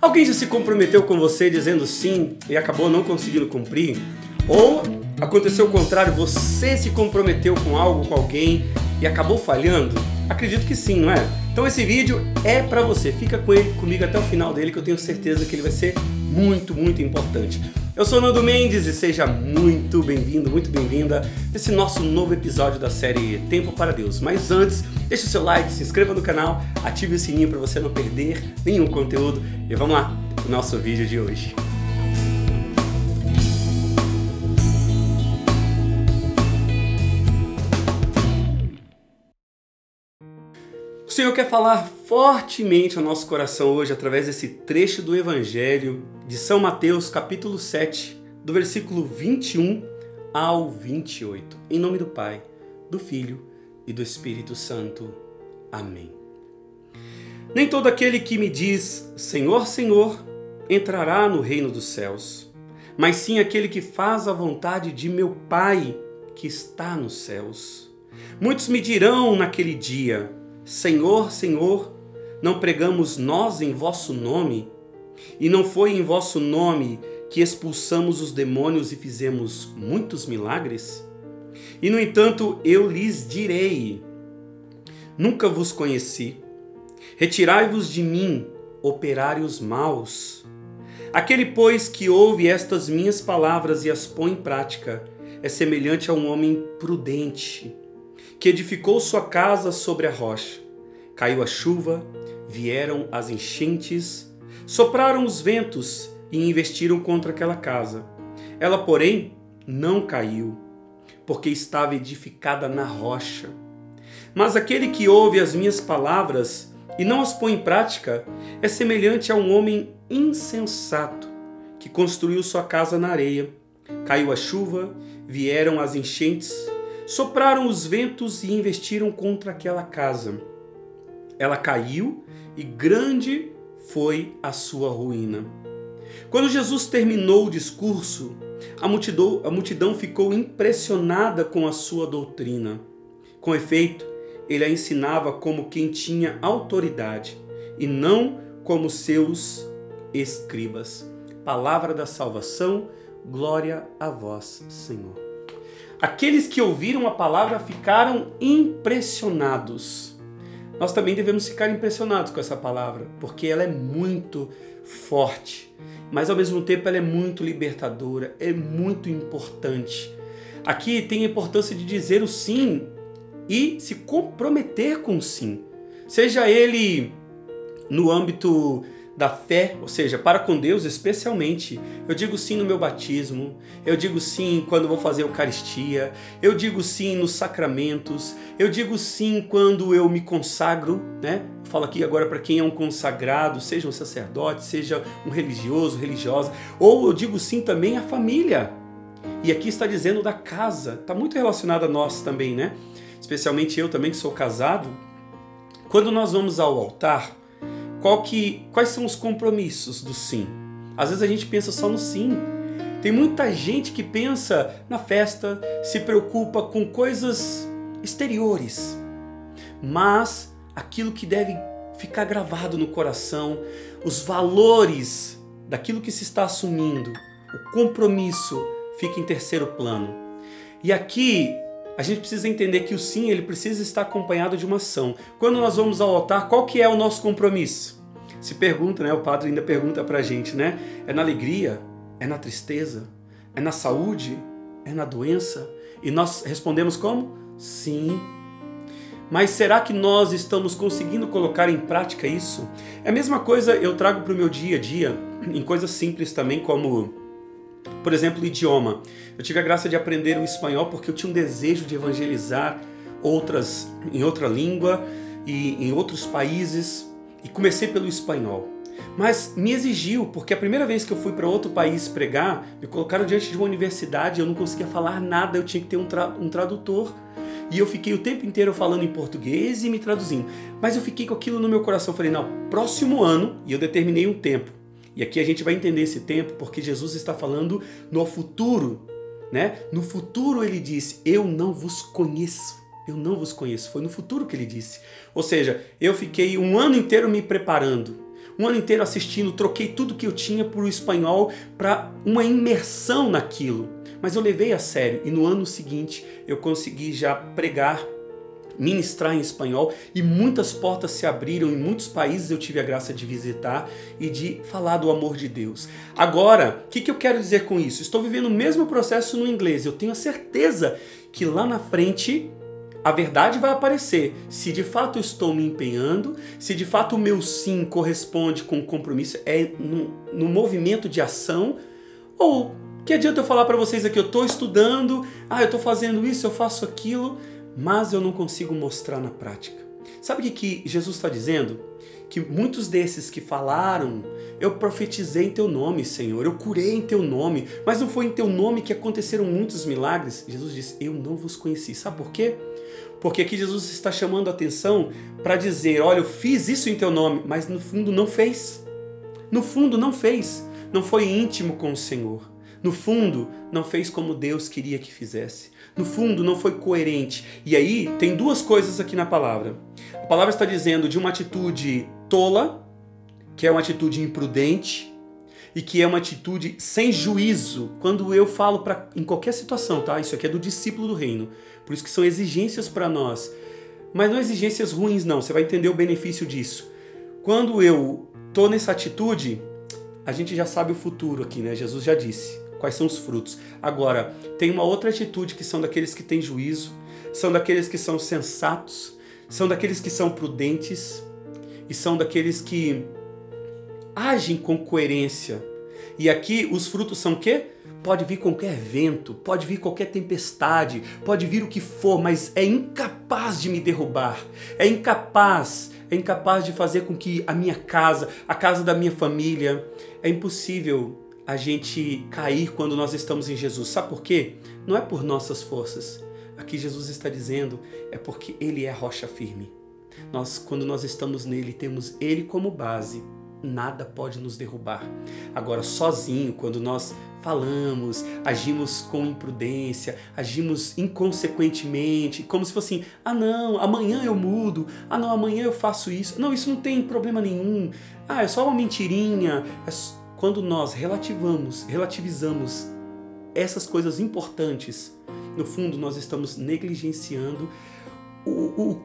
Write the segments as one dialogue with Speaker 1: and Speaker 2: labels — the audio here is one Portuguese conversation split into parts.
Speaker 1: Alguém já se comprometeu com você dizendo sim e acabou não conseguindo cumprir? Ou aconteceu o contrário, você se comprometeu com algo, com alguém e acabou falhando? Acredito que sim, não é? Então esse vídeo é para você. Fica com ele comigo até o final dele que eu tenho certeza que ele vai ser muito, muito importante. Eu sou Nando Mendes e seja muito bem-vindo, muito bem-vinda nesse nosso novo episódio da série Tempo para Deus. Mas antes, deixe o seu like, se inscreva no canal, ative o sininho para você não perder nenhum conteúdo e vamos lá o nosso vídeo de hoje. O Senhor quer falar fortemente ao nosso coração hoje através desse trecho do Evangelho de São Mateus, capítulo 7, do versículo 21 ao 28. Em nome do Pai, do Filho e do Espírito Santo. Amém. Nem todo aquele que me diz Senhor, Senhor entrará no reino dos céus, mas sim aquele que faz a vontade de meu Pai que está nos céus. Muitos me dirão naquele dia: Senhor, Senhor, não pregamos nós em vosso nome? E não foi em vosso nome que expulsamos os demônios e fizemos muitos milagres? E no entanto eu lhes direi: Nunca vos conheci. Retirai-vos de mim, operários maus. Aquele, pois, que ouve estas minhas palavras e as põe em prática, é semelhante a um homem prudente que edificou sua casa sobre a rocha. Caiu a chuva, vieram as enchentes, sopraram os ventos e investiram contra aquela casa. Ela, porém, não caiu, porque estava edificada na rocha. Mas aquele que ouve as minhas palavras e não as põe em prática é semelhante a um homem insensato que construiu sua casa na areia. Caiu a chuva, vieram as enchentes, sopraram os ventos e investiram contra aquela casa. Ela caiu e grande foi a sua ruína. Quando Jesus terminou o discurso, a multidão, a multidão ficou impressionada com a sua doutrina. Com efeito, ele a ensinava como quem tinha autoridade e não como seus escribas. Palavra da salvação, glória a vós, Senhor. Aqueles que ouviram a palavra ficaram impressionados. Nós também devemos ficar impressionados com essa palavra, porque ela é muito forte, mas ao mesmo tempo ela é muito libertadora, é muito importante. Aqui tem a importância de dizer o sim e se comprometer com o sim, seja ele no âmbito da fé, ou seja, para com Deus especialmente. Eu digo sim no meu batismo, eu digo sim quando vou fazer Eucaristia, eu digo sim nos sacramentos, eu digo sim quando eu me consagro, né? Eu falo aqui agora para quem é um consagrado, seja um sacerdote, seja um religioso, religiosa, ou eu digo sim também à família. E aqui está dizendo da casa, está muito relacionado a nós também, né? Especialmente eu também que sou casado. Quando nós vamos ao altar, qual que, quais são os compromissos do sim? Às vezes a gente pensa só no sim. Tem muita gente que pensa na festa, se preocupa com coisas exteriores, mas aquilo que deve ficar gravado no coração, os valores daquilo que se está assumindo, o compromisso fica em terceiro plano. E aqui a gente precisa entender que o sim ele precisa estar acompanhado de uma ação. Quando nós vamos ao altar, qual que é o nosso compromisso? Se pergunta, né? O padre ainda pergunta pra gente, né? É na alegria? É na tristeza? É na saúde? É na doença? E nós respondemos como? Sim. Mas será que nós estamos conseguindo colocar em prática isso? É a mesma coisa eu trago para o meu dia a dia, em coisas simples também, como por exemplo, idioma. Eu tive a graça de aprender o espanhol porque eu tinha um desejo de evangelizar outras em outra língua e em outros países e comecei pelo espanhol. Mas me exigiu, porque a primeira vez que eu fui para outro país pregar, me colocaram diante de uma universidade, eu não conseguia falar nada, eu tinha que ter um, tra um tradutor. E eu fiquei o tempo inteiro falando em português e me traduzindo. Mas eu fiquei com aquilo no meu coração. falei, não, próximo ano, e eu determinei um tempo. E aqui a gente vai entender esse tempo porque Jesus está falando no futuro, né? No futuro ele disse: "Eu não vos conheço". Eu não vos conheço. Foi no futuro que ele disse. Ou seja, eu fiquei um ano inteiro me preparando, um ano inteiro assistindo, troquei tudo que eu tinha por espanhol para uma imersão naquilo. Mas eu levei a sério e no ano seguinte eu consegui já pregar ministrar em espanhol e muitas portas se abriram em muitos países eu tive a graça de visitar e de falar do amor de Deus. Agora, o que, que eu quero dizer com isso? Estou vivendo o mesmo processo no inglês. Eu tenho a certeza que lá na frente a verdade vai aparecer. Se de fato estou me empenhando, se de fato o meu sim corresponde com o compromisso, é no, no movimento de ação, ou que adianta eu falar para vocês aqui, eu estou estudando, ah, eu estou fazendo isso, eu faço aquilo, mas eu não consigo mostrar na prática. Sabe o que, Jesus está dizendo? Que muitos desses que falaram, eu profetizei em teu nome, Senhor, eu curei em teu nome, mas não foi em teu nome que aconteceram muitos milagres. Jesus disse: Eu não vos conheci. Sabe por quê? Porque aqui Jesus está chamando a atenção para dizer: Olha, eu fiz isso em teu nome, mas no fundo não fez. No fundo não fez. Não foi íntimo com o Senhor. No fundo, não fez como Deus queria que fizesse. No fundo, não foi coerente. E aí, tem duas coisas aqui na palavra. A palavra está dizendo de uma atitude tola, que é uma atitude imprudente, e que é uma atitude sem juízo. Quando eu falo para em qualquer situação, tá? Isso aqui é do discípulo do reino. Por isso que são exigências para nós. Mas não exigências ruins não, você vai entender o benefício disso. Quando eu tô nessa atitude, a gente já sabe o futuro aqui, né? Jesus já disse quais são os frutos. Agora, tem uma outra atitude que são daqueles que têm juízo, são daqueles que são sensatos, são daqueles que são prudentes e são daqueles que agem com coerência. E aqui os frutos são o quê? Pode vir qualquer vento, pode vir qualquer tempestade, pode vir o que for, mas é incapaz de me derrubar. É incapaz, é incapaz de fazer com que a minha casa, a casa da minha família, é impossível a gente cair quando nós estamos em Jesus. Sabe por quê? Não é por nossas forças. Aqui Jesus está dizendo é porque ele é rocha firme. Nós, quando nós estamos nele, temos ele como base nada pode nos derrubar. Agora, sozinho, quando nós falamos, agimos com imprudência, agimos inconsequentemente, como se fosse assim: ah, não, amanhã eu mudo, ah, não, amanhã eu faço isso. Não, isso não tem problema nenhum. Ah, é só uma mentirinha. É... Quando nós relativamos, relativizamos essas coisas importantes, no fundo nós estamos negligenciando o, o,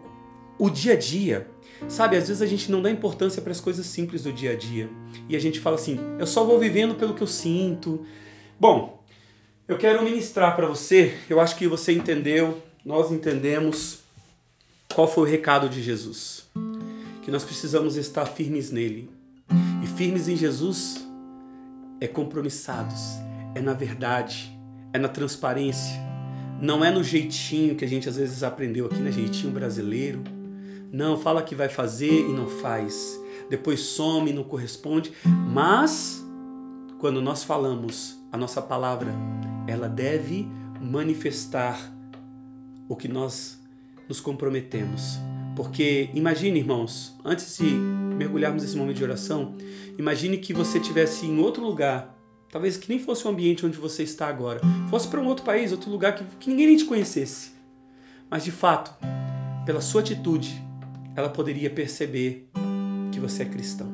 Speaker 1: o dia a dia Sabe, às vezes a gente não dá importância para as coisas simples do dia a dia. E a gente fala assim: eu só vou vivendo pelo que eu sinto. Bom, eu quero ministrar para você, eu acho que você entendeu, nós entendemos qual foi o recado de Jesus. Que nós precisamos estar firmes nele. E firmes em Jesus é compromissados, é na verdade, é na transparência. Não é no jeitinho que a gente às vezes aprendeu aqui, né? Jeitinho brasileiro não, fala que vai fazer e não faz. Depois some e não corresponde. Mas, quando nós falamos a nossa palavra, ela deve manifestar o que nós nos comprometemos. Porque imagine, irmãos, antes de mergulharmos nesse momento de oração, imagine que você estivesse em outro lugar, talvez que nem fosse o ambiente onde você está agora, fosse para um outro país, outro lugar que, que ninguém nem te conhecesse. Mas de fato, pela sua atitude, ela poderia perceber que você é cristão,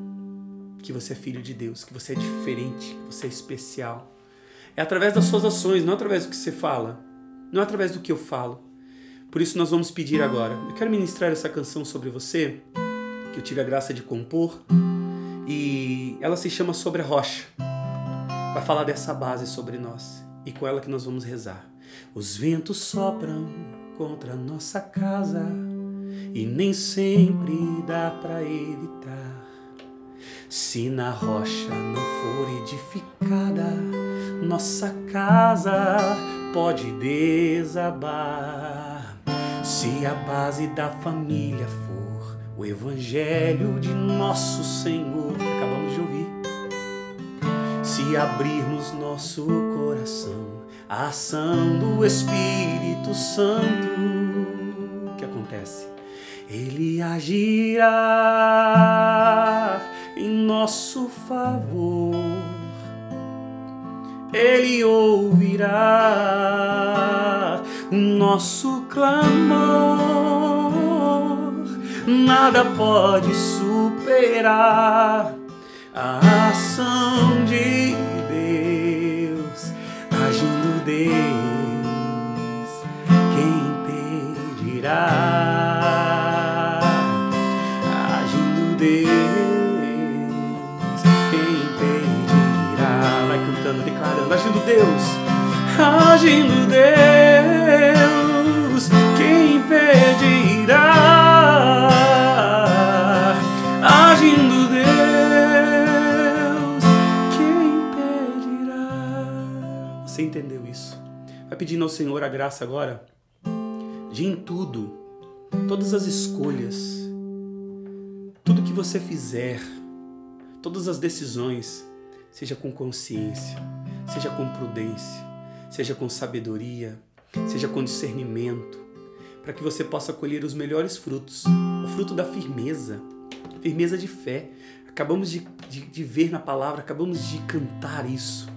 Speaker 1: que você é filho de Deus, que você é diferente, que você é especial. É através das suas ações, não através do que você fala, não através do que eu falo. Por isso nós vamos pedir agora. Eu quero ministrar essa canção sobre você, que eu tive a graça de compor, e ela se chama Sobre a Rocha. Vai falar dessa base sobre nós e com ela que nós vamos rezar. Os ventos sopram contra nossa casa e nem sempre dá para evitar. Se na rocha não for edificada, nossa casa pode desabar. Se a base da família for o Evangelho de nosso Senhor, que acabamos de ouvir, se abrirmos nosso coração à ação do Espírito Santo, o que acontece? Ele agirá em nosso favor. Ele ouvirá o nosso clamor. Nada pode superar a ação de Deus, agindo Deus, quem impedirá? Agindo Deus, quem impedirá? Vai cantando, declarando, agindo Deus, agindo Deus, quem impedirá? Pedindo ao Senhor a graça agora de em tudo, todas as escolhas, tudo que você fizer, todas as decisões, seja com consciência, seja com prudência, seja com sabedoria, seja com discernimento, para que você possa colher os melhores frutos, o fruto da firmeza, firmeza de fé. Acabamos de, de, de ver na palavra, acabamos de cantar isso.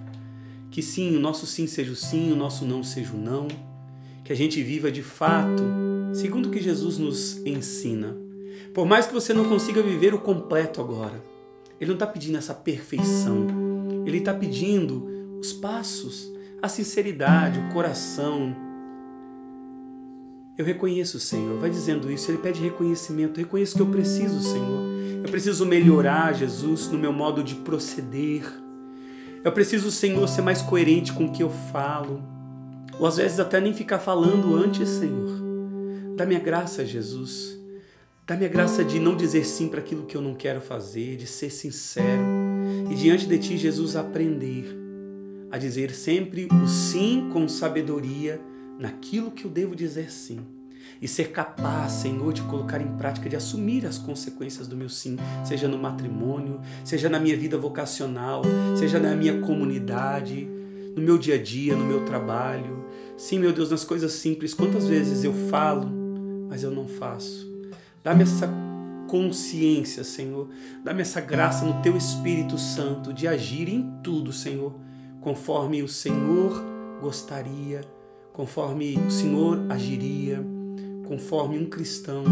Speaker 1: Que sim, o nosso sim seja o sim, o nosso não seja o não. Que a gente viva de fato, segundo o que Jesus nos ensina. Por mais que você não consiga viver o completo agora, Ele não está pedindo essa perfeição. Ele está pedindo os passos, a sinceridade, o coração. Eu reconheço, Senhor. Vai dizendo isso. Ele pede reconhecimento. Reconheço que eu preciso, Senhor. Eu preciso melhorar, Jesus, no meu modo de proceder. Eu preciso, Senhor, ser mais coerente com o que eu falo. Ou às vezes até nem ficar falando antes, Senhor. Dá-me a graça, Jesus. Dá-me a graça de não dizer sim para aquilo que eu não quero fazer, de ser sincero. E diante de Ti, Jesus, aprender a dizer sempre o sim com sabedoria naquilo que eu devo dizer sim. E ser capaz, Senhor, de colocar em prática, de assumir as consequências do meu sim, seja no matrimônio, seja na minha vida vocacional, seja na minha comunidade, no meu dia a dia, no meu trabalho. Sim, meu Deus, nas coisas simples, quantas vezes eu falo, mas eu não faço. Dá-me essa consciência, Senhor. Dá-me essa graça no Teu Espírito Santo de agir em tudo, Senhor, conforme o Senhor gostaria, conforme o Senhor agiria, conforme um cristão,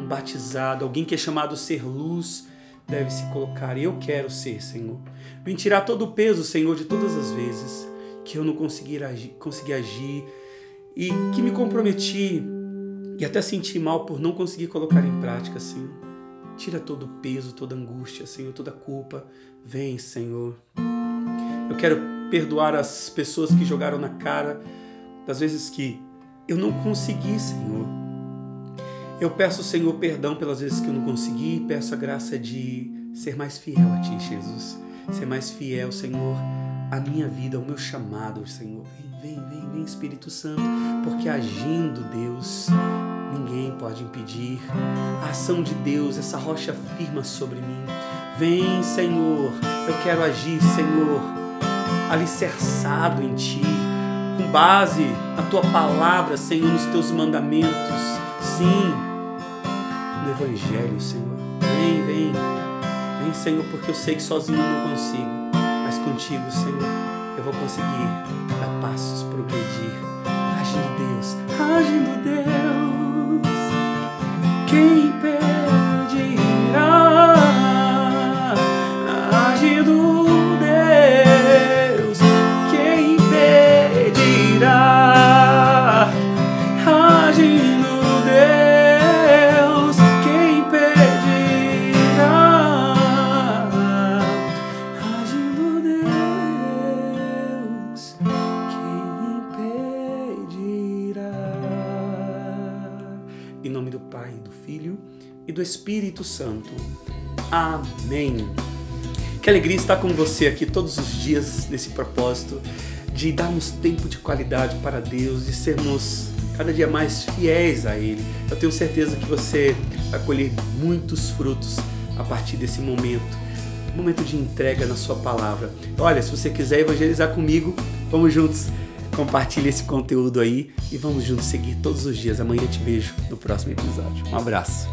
Speaker 1: um batizado, alguém que é chamado ser luz, deve se colocar. Eu quero ser, Senhor. Vem tirar todo o peso, Senhor, de todas as vezes que eu não conseguir agir, consegui agir e que me comprometi e até senti mal por não conseguir colocar em prática, Senhor. Tira todo o peso, toda angústia, Senhor, toda culpa. Vem, Senhor. Eu quero perdoar as pessoas que jogaram na cara das vezes que eu não consegui, Senhor. Eu peço, Senhor, perdão pelas vezes que eu não consegui, peço a graça de ser mais fiel a Ti, Jesus. Ser mais fiel, Senhor, à minha vida, ao meu chamado, Senhor. Vem, vem, vem, vem, Espírito Santo, porque agindo, Deus, ninguém pode impedir. A ação de Deus, essa rocha firma sobre mim. Vem, Senhor, eu quero agir, Senhor, alicerçado em Ti com base na tua palavra, Senhor, nos teus mandamentos. Sim, no Evangelho, Senhor. Vem, vem, vem, Senhor, porque eu sei que sozinho eu não consigo, mas contigo, Senhor, eu vou conseguir dar passos, progredir. Agindo Deus, agindo Deus, quem impedirá? Agindo Deus, quem impedirá? Agindo Santo. Amém. Que alegria estar com você aqui todos os dias nesse propósito de darmos tempo de qualidade para Deus, de sermos cada dia mais fiéis a Ele. Eu tenho certeza que você vai colher muitos frutos a partir desse momento, momento de entrega na Sua palavra. Olha, se você quiser evangelizar comigo, vamos juntos. Compartilhe esse conteúdo aí e vamos juntos seguir todos os dias. Amanhã te vejo no próximo episódio. Um abraço.